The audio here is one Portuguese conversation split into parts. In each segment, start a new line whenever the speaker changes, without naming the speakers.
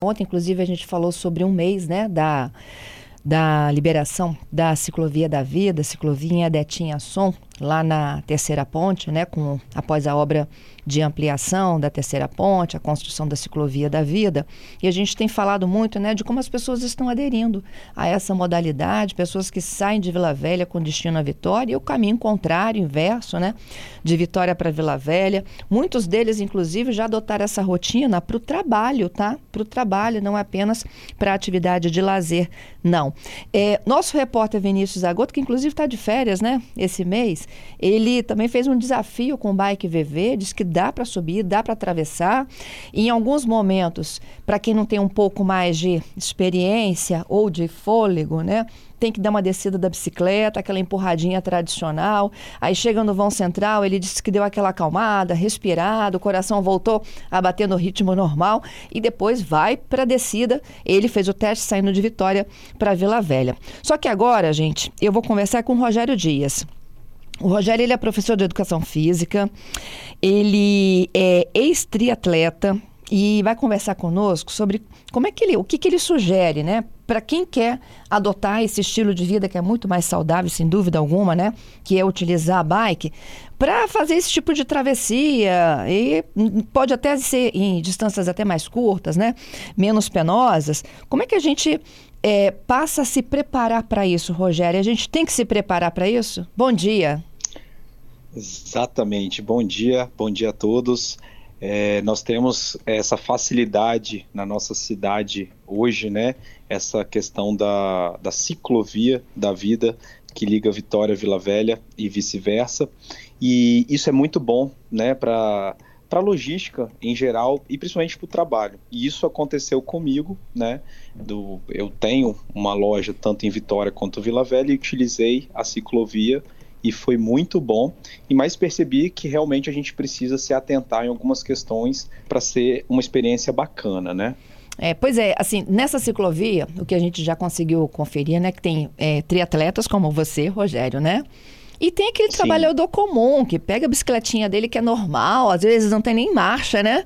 Ontem, inclusive, a gente falou sobre um mês, né, da, da liberação da ciclovia da vida, ciclovia Adetinha Som, lá na Terceira Ponte, né, com, após a obra de ampliação da Terceira Ponte, a construção da ciclovia da vida. E a gente tem falado muito né, de como as pessoas estão aderindo a essa modalidade, pessoas que saem de Vila Velha com destino à Vitória, e o caminho contrário, inverso, né, de Vitória para Vila Velha. Muitos deles, inclusive, já adotaram essa rotina para o trabalho, tá? Para o trabalho, não apenas para atividade de lazer, não. É, nosso repórter Vinícius Agoto, que inclusive está de férias, né, esse mês, ele também fez um desafio com o Bike VV, diz que dá para subir, dá para atravessar. E em alguns momentos, para quem não tem um pouco mais de experiência ou de fôlego, né? Tem que dar uma descida da bicicleta, aquela empurradinha tradicional. Aí chega no vão central, ele disse que deu aquela acalmada, respirado, o coração voltou a bater no ritmo normal e depois vai para a descida. Ele fez o teste saindo de Vitória para Vila Velha. Só que agora, gente, eu vou conversar com o Rogério Dias. O Rogério ele é professor de educação física, ele é ex-triatleta e vai conversar conosco sobre como é que ele, o que, que ele sugere, né, para quem quer adotar esse estilo de vida que é muito mais saudável, sem dúvida alguma, né, que é utilizar a bike para fazer esse tipo de travessia e pode até ser em distâncias até mais curtas, né, menos penosas. Como é que a gente é, passa a se preparar para isso, Rogério? A gente tem que se preparar para isso? Bom dia.
Exatamente. Bom dia, bom dia a todos. É, nós temos essa facilidade na nossa cidade hoje, né? Essa questão da, da ciclovia da vida que liga Vitória Vila Velha e vice-versa. E isso é muito bom, né? Para para logística em geral e principalmente para o trabalho. E isso aconteceu comigo, né? Do, eu tenho uma loja tanto em Vitória quanto Vila Velha e utilizei a ciclovia e foi muito bom. E mais percebi que realmente a gente precisa se atentar em algumas questões para ser uma experiência bacana, né?
É, pois é, assim, nessa ciclovia, o que a gente já conseguiu conferir, né, que tem é, triatletas como você, Rogério, né? E tem aquele Sim. trabalhador comum que pega a bicicletinha dele que é normal, às vezes não tem nem marcha, né?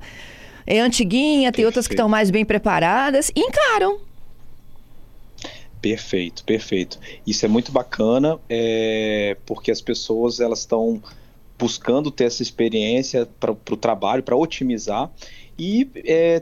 É antiguinha, tem outras que estão mais bem preparadas e encaram.
Perfeito, perfeito. Isso é muito bacana, é, porque as pessoas elas estão buscando ter essa experiência para o trabalho, para otimizar e é,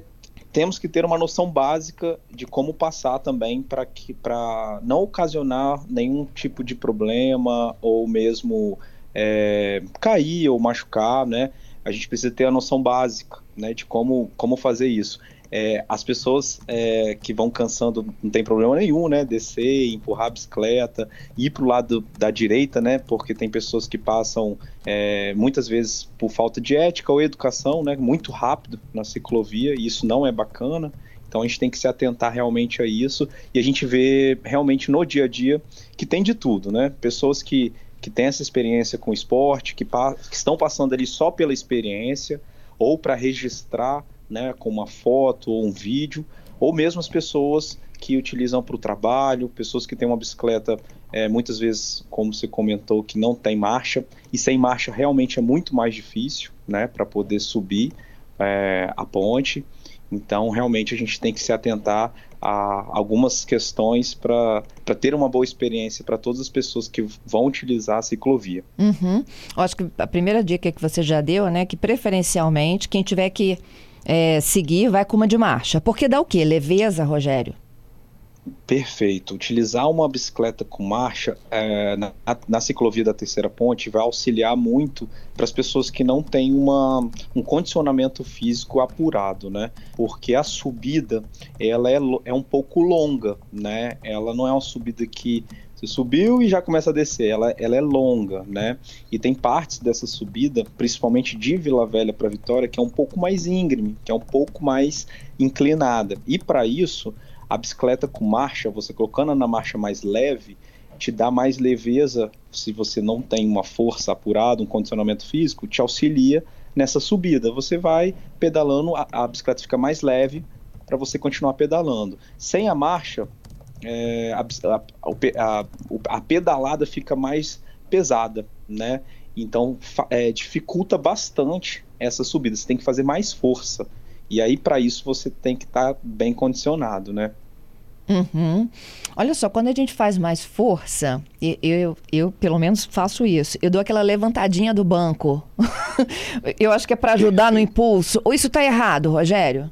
temos que ter uma noção básica de como passar também para que para não ocasionar nenhum tipo de problema ou mesmo é, cair ou machucar, né? A gente precisa ter a noção básica, né, de como como fazer isso é, as pessoas é, que vão cansando não tem problema nenhum, né? Descer, empurrar a bicicleta, ir para o lado da direita, né? Porque tem pessoas que passam é, muitas vezes por falta de ética ou educação, né? Muito rápido na ciclovia e isso não é bacana. Então a gente tem que se atentar realmente a isso e a gente vê realmente no dia a dia que tem de tudo, né? Pessoas que, que têm essa experiência com esporte, que, que estão passando ali só pela experiência ou para registrar né, com uma foto ou um vídeo, ou mesmo as pessoas que utilizam para o trabalho, pessoas que têm uma bicicleta, é, muitas vezes, como você comentou, que não tem marcha, e sem marcha realmente é muito mais difícil né, para poder subir é, a ponte. Então, realmente, a gente tem que se atentar a algumas questões para ter uma boa experiência para todas as pessoas que vão utilizar a ciclovia.
Uhum. Acho que a primeira dica que você já deu, né, que preferencialmente quem tiver que é, seguir, vai com uma de marcha. Porque dá o quê? Leveza, Rogério?
Perfeito. Utilizar uma bicicleta com marcha é, na, na, ciclovia da Terceira Ponte vai auxiliar muito para as pessoas que não têm uma, um condicionamento físico apurado, né? Porque a subida ela é, é um pouco longa, né? Ela não é uma subida que você subiu e já começa a descer. Ela, ela é longa, né? E tem partes dessa subida, principalmente de Vila Velha para Vitória, que é um pouco mais íngreme, que é um pouco mais inclinada. E para isso, a bicicleta com marcha, você colocando na marcha mais leve, te dá mais leveza se você não tem uma força apurada, um condicionamento físico, te auxilia nessa subida. Você vai pedalando, a, a bicicleta fica mais leve para você continuar pedalando. Sem a marcha, é, a, a, a, pedalada fica mais pesada, né? Então é, dificulta bastante essa subida. Você tem que fazer mais força. E aí, para isso, você tem que estar tá bem condicionado, né?
Uhum. Olha só, quando a gente faz mais força, eu, eu, eu, pelo menos faço isso. Eu dou aquela levantadinha do banco. eu acho que é para ajudar no impulso. Ou isso está errado, Rogério?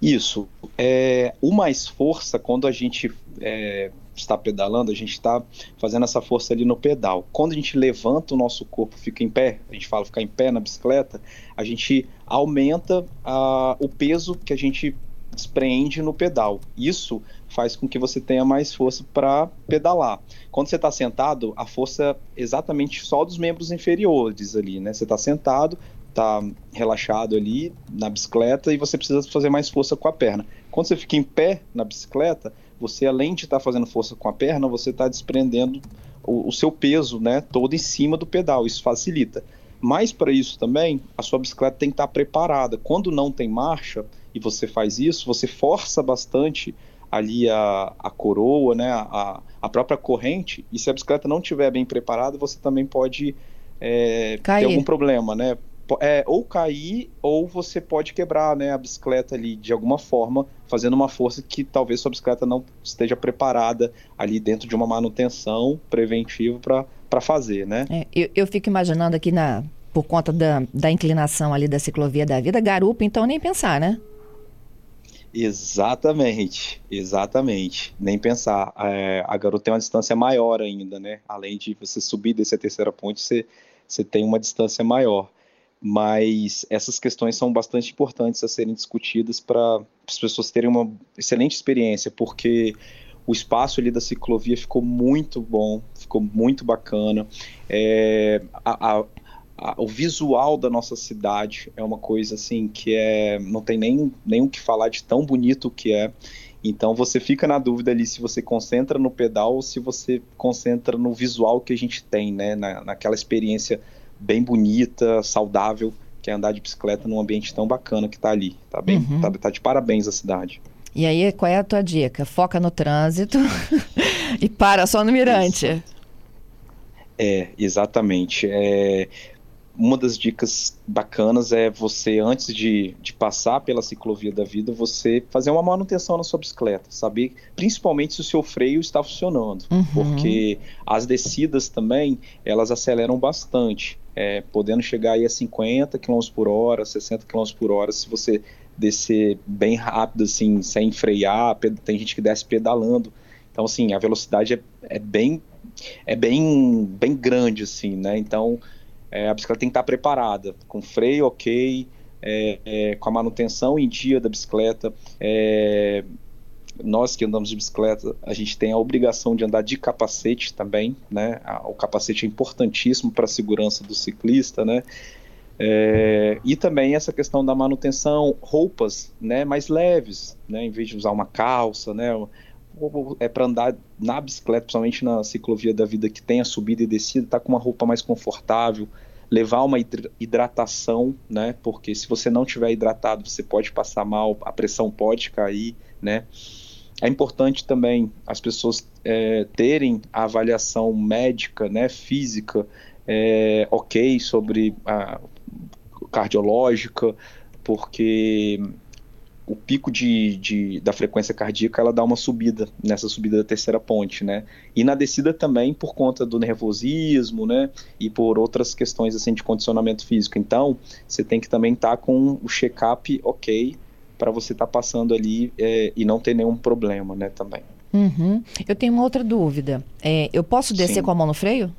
Isso. É, o mais força, quando a gente é, está pedalando, a gente está fazendo essa força ali no pedal. Quando a gente levanta o nosso corpo, fica em pé, a gente fala ficar em pé na bicicleta, a gente aumenta a, o peso que a gente despreende no pedal. Isso faz com que você tenha mais força para pedalar. Quando você está sentado, a força é exatamente só dos membros inferiores ali, né? Você está sentado, está relaxado ali na bicicleta e você precisa fazer mais força com a perna. Quando você fica em pé na bicicleta, você além de estar tá fazendo força com a perna, você está desprendendo o, o, seu peso, né, todo em cima do pedal. Isso facilita. Mas para isso também, a sua bicicleta tem que estar tá preparada. Quando não tem marcha e você faz isso, você força bastante ali a, a coroa, né, a, a própria corrente. E se a bicicleta não estiver bem preparada, você também pode é, ter algum problema, né? É, ou cair ou você pode quebrar né, a bicicleta ali de alguma forma, fazendo uma força que talvez sua bicicleta não esteja preparada ali dentro de uma manutenção preventiva para fazer, né?
É, eu, eu fico imaginando aqui na por conta da, da inclinação ali da ciclovia da vida, garupa, então nem pensar, né?
Exatamente, exatamente. Nem pensar. É, a garupa tem uma distância maior ainda, né? Além de você subir desse a terceira ponte, você, você tem uma distância maior mas essas questões são bastante importantes a serem discutidas para as pessoas terem uma excelente experiência, porque o espaço ali da ciclovia ficou muito bom, ficou muito bacana. É, a, a, o visual da nossa cidade é uma coisa assim que é não tem nem, nem o que falar de tão bonito que é. Então você fica na dúvida ali se você concentra no pedal ou se você concentra no visual que a gente tem, né? Na, naquela experiência bem bonita, saudável, que é andar de bicicleta num ambiente tão bacana que está ali. Tá bem, uhum. tá, tá de parabéns a cidade.
E aí, qual é a tua dica? Foca no trânsito e para só no mirante. Isso.
É, exatamente. É, uma das dicas bacanas é você, antes de, de passar pela ciclovia da vida, você fazer uma manutenção na sua bicicleta, saber principalmente se o seu freio está funcionando, uhum. porque as descidas também, elas aceleram bastante, é, podendo chegar aí a 50 km por hora, 60 km por hora, se você descer bem rápido, assim, sem frear, tem gente que desce pedalando, então, assim, a velocidade é, é bem é bem, bem grande, assim, né, então é, a bicicleta tem que estar preparada, com freio ok, é, é, com a manutenção em dia da bicicleta. É, nós que andamos de bicicleta, a gente tem a obrigação de andar de capacete também, né? O capacete é importantíssimo para a segurança do ciclista, né? É, e também essa questão da manutenção, roupas, né, mais leves, né, em vez de usar uma calça, né, é para andar na bicicleta, principalmente na ciclovia da vida que tem a subida e descida, tá com uma roupa mais confortável, levar uma hidratação, né? Porque se você não tiver hidratado, você pode passar mal, a pressão pode cair, né? É importante também as pessoas é, terem a avaliação médica, né, física, é, ok sobre a cardiológica, porque o pico de, de, da frequência cardíaca ela dá uma subida nessa subida da terceira ponte, né? E na descida também por conta do nervosismo, né? E por outras questões assim de condicionamento físico. Então você tem que também estar tá com o check-up ok para você estar tá passando ali é, e não ter nenhum problema, né? Também.
Uhum. Eu tenho uma outra dúvida. É, eu posso descer sim. com a mão no freio?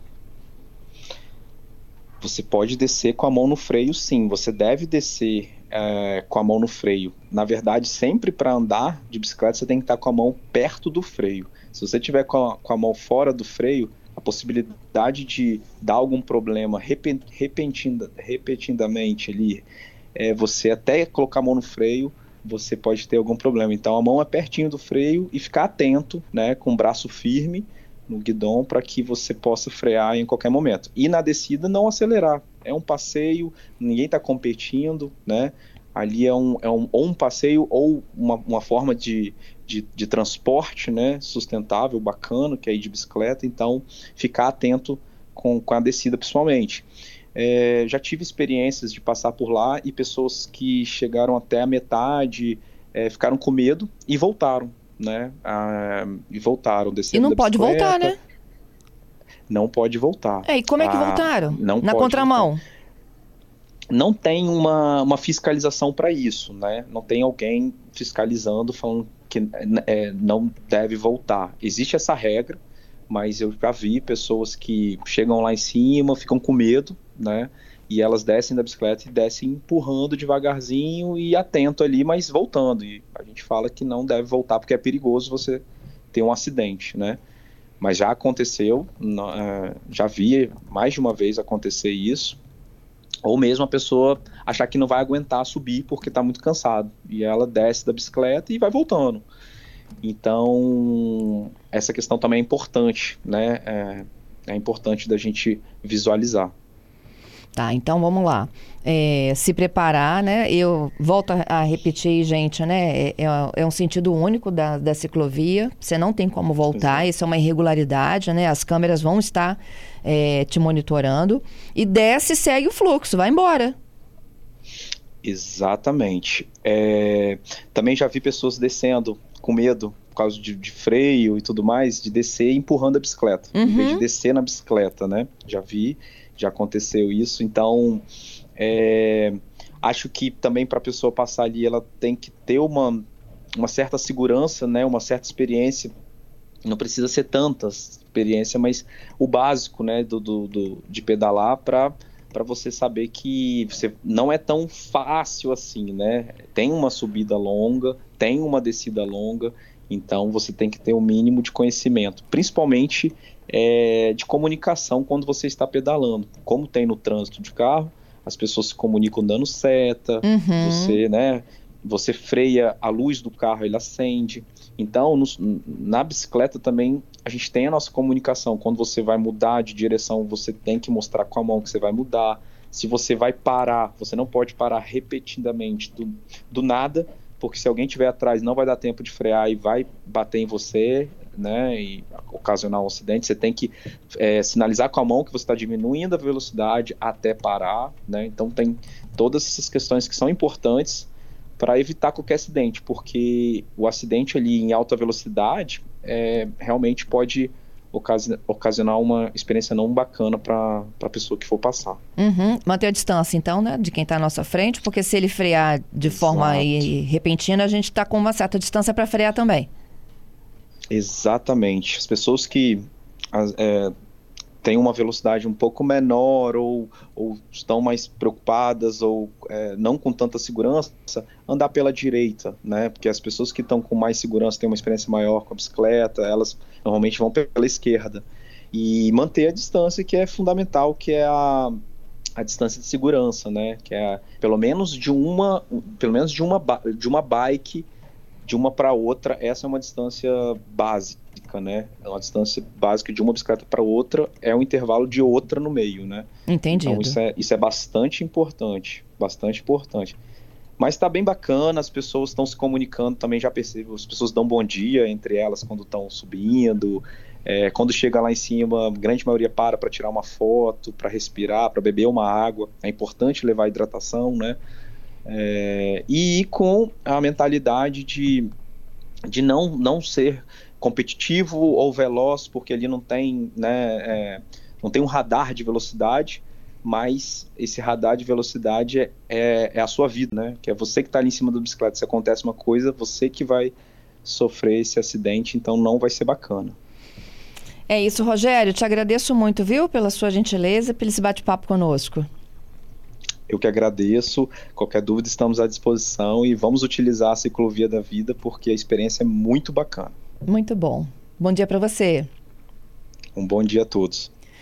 Você pode descer com a mão no freio, sim. Você deve descer é, com a mão no freio. Na verdade, sempre para andar de bicicleta você tem que estar com a mão perto do freio. Se você tiver com a, com a mão fora do freio, a possibilidade de dar algum problema repentina, repentinamente ali, é, você até colocar a mão no freio, você pode ter algum problema. Então a mão é pertinho do freio e ficar atento, né, com o braço firme no guidão para que você possa frear em qualquer momento. E na descida não acelerar. É um passeio, ninguém está competindo, né? Ali é um, é um, ou um passeio ou uma, uma forma de, de, de, transporte né, sustentável, bacana, que é ir de bicicleta. Então, ficar atento com, com a descida, principalmente. é, já tive experiências de passar por lá e pessoas que chegaram até a metade é, ficaram com medo e voltaram, né? Ah, e voltaram
descendo E não pode voltar, né?
Não pode voltar.
É, e como é que ah, voltaram? Não Na contramão? Voltar.
Não tem uma, uma fiscalização para isso, né? Não tem alguém fiscalizando falando que é, não deve voltar. Existe essa regra, mas eu já vi pessoas que chegam lá em cima, ficam com medo, né? E elas descem da bicicleta e descem empurrando devagarzinho e atento ali, mas voltando. E a gente fala que não deve voltar porque é perigoso você ter um acidente, né? Mas já aconteceu, é, já vi mais de uma vez acontecer isso. Ou mesmo a pessoa achar que não vai aguentar subir porque está muito cansado. E ela desce da bicicleta e vai voltando. Então, essa questão também é importante, né? É, é importante da gente visualizar.
Tá, então vamos lá. É, se preparar, né? Eu volto a, repetir, gente, né? É, é, é, um sentido único da, da ciclovia. Você não tem como voltar, isso é uma irregularidade, né? As câmeras vão estar é, te monitorando. E desce e segue o fluxo, vai embora.
Exatamente. É, também já vi pessoas descendo com medo por causa de, de, freio e tudo mais, de descer empurrando a bicicleta, uhum. em vez de uhum. descer na bicicleta, né? Já vi, já aconteceu isso. Então, é, acho que também para a pessoa passar ali, ela tem que ter uma, uma certa segurança, né? Uma certa experiência. Não precisa ser tanta experiência, mas o básico, né? Do, do, do de pedalar para para você saber que você não é tão fácil assim, né? Tem uma subida longa, tem uma descida longa, então você tem que ter o um mínimo de conhecimento, principalmente é, de comunicação quando você está pedalando. Como tem no trânsito de carro, as pessoas se comunicam dando seta, uhum. você, né? Você freia a luz do carro, ele acende. Então, no, na bicicleta também a gente tem a nossa comunicação. Quando você vai mudar de direção, você tem que mostrar com a mão que você vai mudar. Se você vai parar, você não pode parar repetidamente do, do nada, porque se alguém estiver atrás não vai dar tempo de frear e vai bater em você, né, e ocasionar um acidente, você tem que é, sinalizar com a mão que você está diminuindo a velocidade até parar, né, então tem todas essas questões que são importantes para evitar qualquer acidente, porque o acidente ali em alta velocidade é, realmente pode ocasionar uma experiência não bacana para a pessoa que for passar.
Uhum. Manter a distância, então, né, de quem está à nossa frente, porque se ele frear de Exato. forma repentina, a gente está com uma certa distância para frear também.
Exatamente. As pessoas que é, têm uma velocidade um pouco menor ou, ou estão mais preocupadas ou é, não com tanta segurança, andar pela direita, né? Porque as pessoas que estão com mais segurança, têm uma experiência maior com a bicicleta, elas normalmente vão pela esquerda. E manter a distância, que é fundamental, que é a, a distância de segurança, né? Que é pelo menos de uma, pelo menos de uma, de uma bike de uma para outra, essa é uma distância básica, né? É uma distância básica de uma bicicleta para outra é um intervalo de outra no meio, né?
Entendi.
Então isso é, isso é bastante importante, bastante importante. Mas está bem bacana, as pessoas estão se comunicando também, já percebo, as pessoas dão bom dia entre elas quando estão subindo, é, quando chega lá em cima, a grande maioria para para tirar uma foto, para respirar, para beber uma água. É importante levar hidratação, né? É, e com a mentalidade de, de não, não ser competitivo ou veloz, porque ali não tem, né, é, não tem um radar de velocidade, mas esse radar de velocidade é, é, é a sua vida, né? Que é você que está ali em cima da bicicleta. Se acontece uma coisa, você que vai sofrer esse acidente, então não vai ser bacana.
É isso, Rogério. Te agradeço muito, viu, pela sua gentileza pelo esse bate-papo conosco.
Eu que agradeço. Qualquer dúvida, estamos à disposição e vamos utilizar a ciclovia da vida porque a experiência é muito bacana.
Muito bom. Bom dia para você.
Um bom dia a todos.